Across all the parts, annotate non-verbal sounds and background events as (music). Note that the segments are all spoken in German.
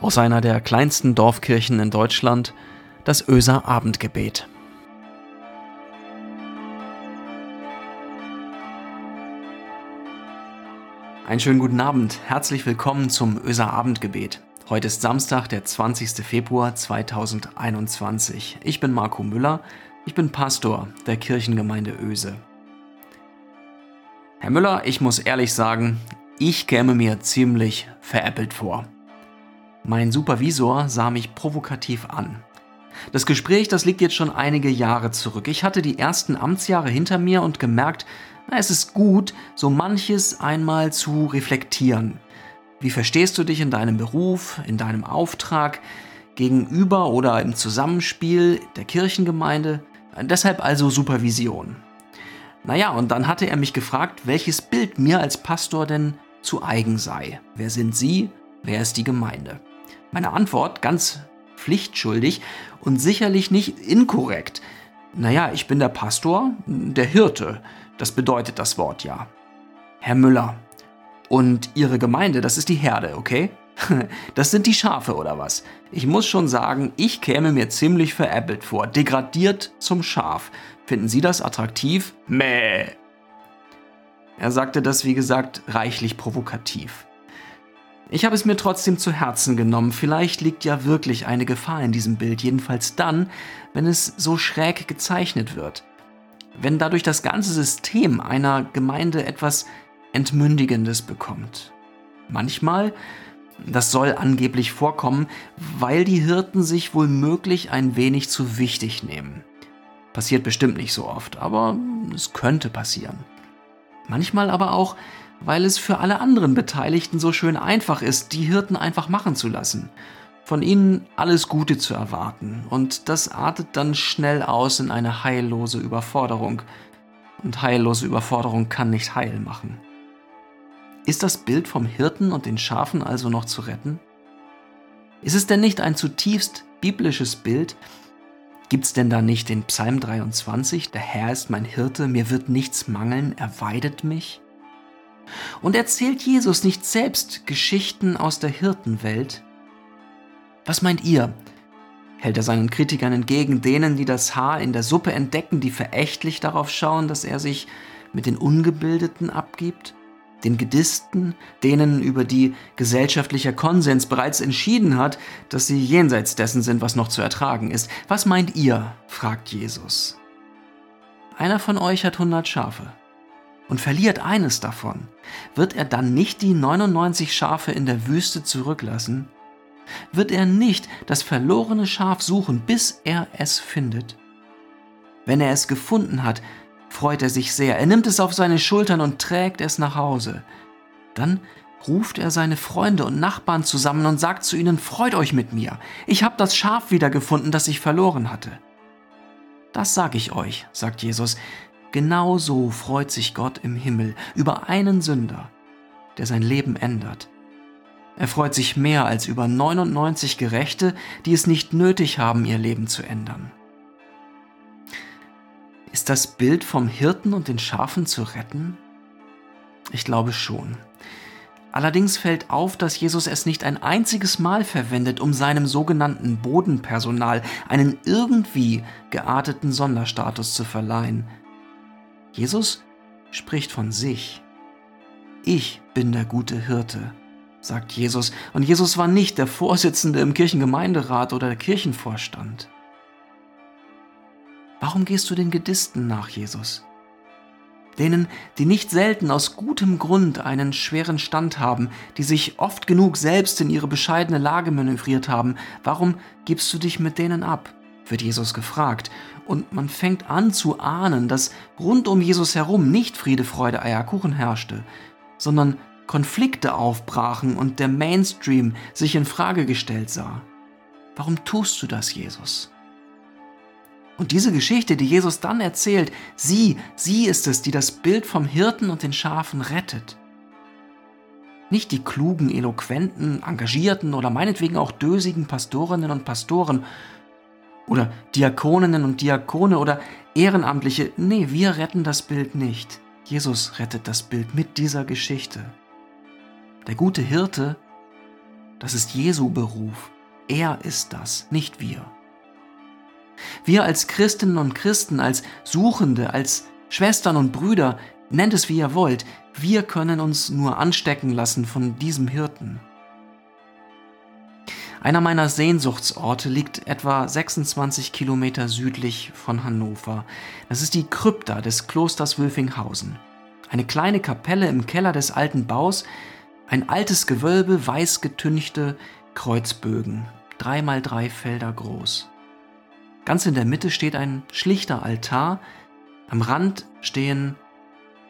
aus einer der kleinsten Dorfkirchen in Deutschland, das Öser Abendgebet. Einen schönen guten Abend, herzlich willkommen zum Öser Abendgebet. Heute ist Samstag, der 20. Februar 2021. Ich bin Marco Müller, ich bin Pastor der Kirchengemeinde Öse. Herr Müller, ich muss ehrlich sagen, ich käme mir ziemlich veräppelt vor. Mein Supervisor sah mich provokativ an. Das Gespräch, das liegt jetzt schon einige Jahre zurück. Ich hatte die ersten Amtsjahre hinter mir und gemerkt, na, es ist gut, so manches einmal zu reflektieren. Wie verstehst du dich in deinem Beruf, in deinem Auftrag, gegenüber oder im Zusammenspiel der Kirchengemeinde? Deshalb also Supervision. Naja, und dann hatte er mich gefragt, welches Bild mir als Pastor denn zu eigen sei. Wer sind Sie? Wer ist die Gemeinde? Meine Antwort ganz pflichtschuldig und sicherlich nicht inkorrekt. Naja, ich bin der Pastor, der Hirte. Das bedeutet das Wort ja. Herr Müller. Und Ihre Gemeinde, das ist die Herde, okay? (laughs) Das sind die Schafe oder was? Ich muss schon sagen, ich käme mir ziemlich veräppelt vor. Degradiert zum Schaf. Finden Sie das attraktiv? Mäh. Er sagte das, wie gesagt, reichlich provokativ. Ich habe es mir trotzdem zu Herzen genommen. Vielleicht liegt ja wirklich eine Gefahr in diesem Bild, jedenfalls dann, wenn es so schräg gezeichnet wird. Wenn dadurch das ganze System einer Gemeinde etwas Entmündigendes bekommt. Manchmal, das soll angeblich vorkommen, weil die Hirten sich wohl möglich ein wenig zu wichtig nehmen. Passiert bestimmt nicht so oft, aber es könnte passieren. Manchmal aber auch, weil es für alle anderen Beteiligten so schön einfach ist, die Hirten einfach machen zu lassen, von ihnen alles Gute zu erwarten, und das artet dann schnell aus in eine heillose Überforderung, und heillose Überforderung kann nicht heil machen. Ist das Bild vom Hirten und den Schafen also noch zu retten? Ist es denn nicht ein zutiefst biblisches Bild? Gibt es denn da nicht den Psalm 23, der Herr ist mein Hirte, mir wird nichts mangeln, er weidet mich? Und erzählt Jesus nicht selbst Geschichten aus der Hirtenwelt? Was meint ihr? Hält er seinen Kritikern entgegen, denen, die das Haar in der Suppe entdecken, die verächtlich darauf schauen, dass er sich mit den Ungebildeten abgibt? Den Gedisten, denen über die gesellschaftlicher Konsens bereits entschieden hat, dass sie jenseits dessen sind, was noch zu ertragen ist. Was meint ihr? fragt Jesus. Einer von euch hat hundert Schafe und verliert eines davon, wird er dann nicht die 99 Schafe in der Wüste zurücklassen? Wird er nicht das verlorene Schaf suchen, bis er es findet? Wenn er es gefunden hat, freut er sich sehr. Er nimmt es auf seine Schultern und trägt es nach Hause. Dann ruft er seine Freunde und Nachbarn zusammen und sagt zu ihnen, Freut euch mit mir, ich habe das Schaf wiedergefunden, das ich verloren hatte. Das sage ich euch, sagt Jesus, Genauso freut sich Gott im Himmel über einen Sünder, der sein Leben ändert. Er freut sich mehr als über 99 Gerechte, die es nicht nötig haben, ihr Leben zu ändern. Ist das Bild vom Hirten und den Schafen zu retten? Ich glaube schon. Allerdings fällt auf, dass Jesus es nicht ein einziges Mal verwendet, um seinem sogenannten Bodenpersonal einen irgendwie gearteten Sonderstatus zu verleihen, Jesus spricht von sich. Ich bin der gute Hirte, sagt Jesus. Und Jesus war nicht der Vorsitzende im Kirchengemeinderat oder der Kirchenvorstand. Warum gehst du den Gedisten nach, Jesus? Denen, die nicht selten aus gutem Grund einen schweren Stand haben, die sich oft genug selbst in ihre bescheidene Lage manövriert haben, warum gibst du dich mit denen ab? wird Jesus gefragt. Und man fängt an zu ahnen, dass rund um Jesus herum nicht Friede, Freude, Eierkuchen herrschte, sondern Konflikte aufbrachen und der Mainstream sich in Frage gestellt sah. Warum tust du das, Jesus? Und diese Geschichte, die Jesus dann erzählt, sie, sie ist es, die das Bild vom Hirten und den Schafen rettet. Nicht die klugen, eloquenten, engagierten oder meinetwegen auch dösigen Pastorinnen und Pastoren, oder Diakoninnen und Diakone oder Ehrenamtliche. Nee, wir retten das Bild nicht. Jesus rettet das Bild mit dieser Geschichte. Der gute Hirte Das ist Jesu Beruf. Er ist das, nicht wir. Wir als Christinnen und Christen, als Suchende, als Schwestern und Brüder, nennt es wie ihr wollt, wir können uns nur anstecken lassen von diesem Hirten. Einer meiner Sehnsuchtsorte liegt etwa 26 Kilometer südlich von Hannover. Das ist die Krypta des Klosters Wülfinghausen. Eine kleine Kapelle im Keller des alten Baus, ein altes Gewölbe, weiß getünchte Kreuzbögen, drei mal drei Felder groß. Ganz in der Mitte steht ein schlichter Altar, am Rand stehen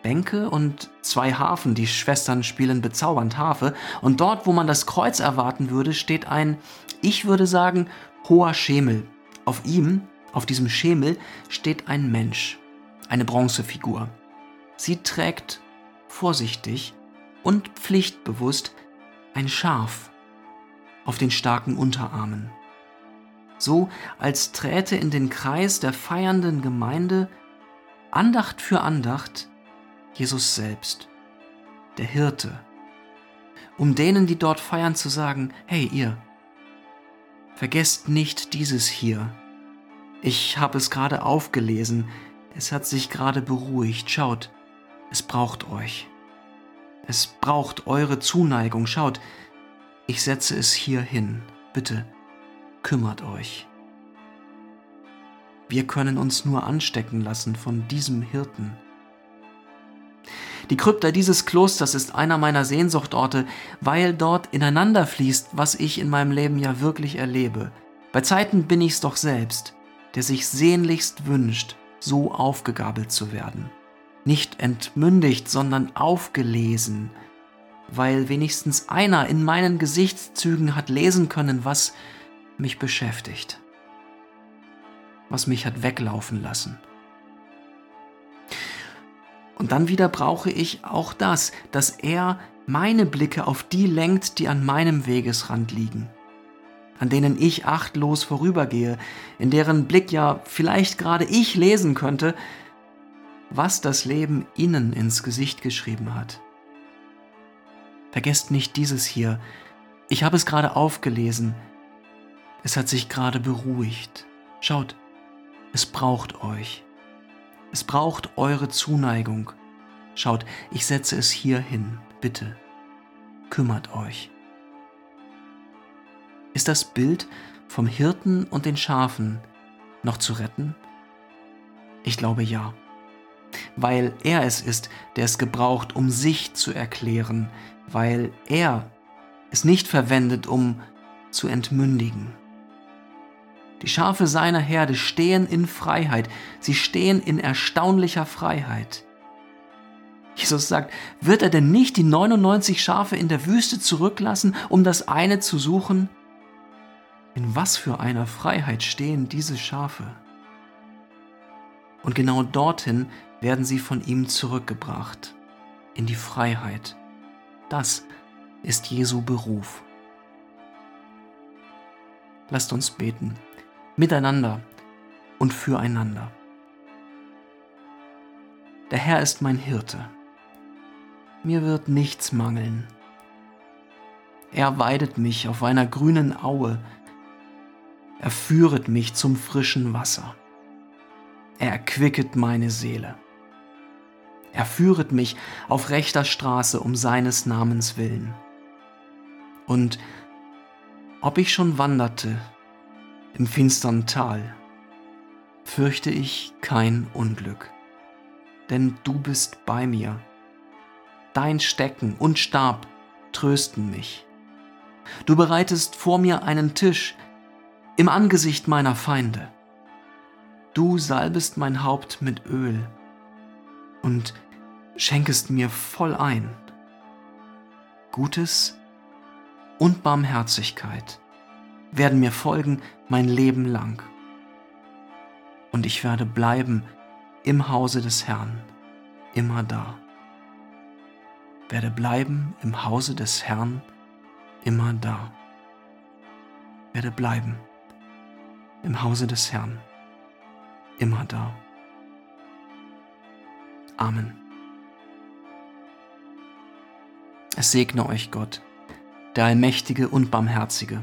Bänke und zwei Harfen. Die Schwestern spielen bezaubernd Harfe. Und dort, wo man das Kreuz erwarten würde, steht ein, ich würde sagen, hoher Schemel. Auf ihm, auf diesem Schemel, steht ein Mensch, eine Bronzefigur. Sie trägt vorsichtig und pflichtbewusst ein Schaf auf den starken Unterarmen. So als träte in den Kreis der feiernden Gemeinde Andacht für Andacht Jesus selbst, der Hirte, um denen, die dort feiern, zu sagen, hey ihr, vergesst nicht dieses hier. Ich habe es gerade aufgelesen, es hat sich gerade beruhigt, schaut, es braucht euch. Es braucht eure Zuneigung, schaut, ich setze es hier hin, bitte, kümmert euch. Wir können uns nur anstecken lassen von diesem Hirten. Die Krypta dieses Klosters ist einer meiner Sehnsuchtorte, weil dort ineinander fließt, was ich in meinem Leben ja wirklich erlebe. Bei Zeiten bin ich's doch selbst, der sich sehnlichst wünscht, so aufgegabelt zu werden. Nicht entmündigt, sondern aufgelesen, weil wenigstens einer in meinen Gesichtszügen hat lesen können, was mich beschäftigt, was mich hat weglaufen lassen. Und dann wieder brauche ich auch das, dass er meine Blicke auf die lenkt, die an meinem Wegesrand liegen, an denen ich achtlos vorübergehe, in deren Blick ja vielleicht gerade ich lesen könnte, was das Leben ihnen ins Gesicht geschrieben hat. Vergesst nicht dieses hier. Ich habe es gerade aufgelesen. Es hat sich gerade beruhigt. Schaut, es braucht euch. Es braucht eure Zuneigung. Schaut, ich setze es hier hin. Bitte, kümmert euch. Ist das Bild vom Hirten und den Schafen noch zu retten? Ich glaube ja, weil er es ist, der es gebraucht, um sich zu erklären, weil er es nicht verwendet, um zu entmündigen. Die Schafe seiner Herde stehen in Freiheit. Sie stehen in erstaunlicher Freiheit. Jesus sagt, wird er denn nicht die 99 Schafe in der Wüste zurücklassen, um das eine zu suchen? In was für einer Freiheit stehen diese Schafe? Und genau dorthin werden sie von ihm zurückgebracht, in die Freiheit. Das ist Jesu Beruf. Lasst uns beten miteinander und füreinander. Der Herr ist mein Hirte. Mir wird nichts mangeln. Er weidet mich auf einer grünen Aue. Er führet mich zum frischen Wasser. Er erquicket meine Seele. Er führet mich auf rechter Straße um seines Namens willen. Und ob ich schon wanderte im finstern Tal, fürchte ich kein Unglück, denn du bist bei mir. Dein Stecken und Stab trösten mich. Du bereitest vor mir einen Tisch im Angesicht meiner Feinde. Du salbest mein Haupt mit Öl und schenkest mir voll ein. Gutes und Barmherzigkeit werden mir folgen mein Leben lang. Und ich werde bleiben im Hause des Herrn, immer da. Werde bleiben im Hause des Herrn, immer da. Werde bleiben im Hause des Herrn, immer da. Amen. Es segne euch Gott der Allmächtige und Barmherzige,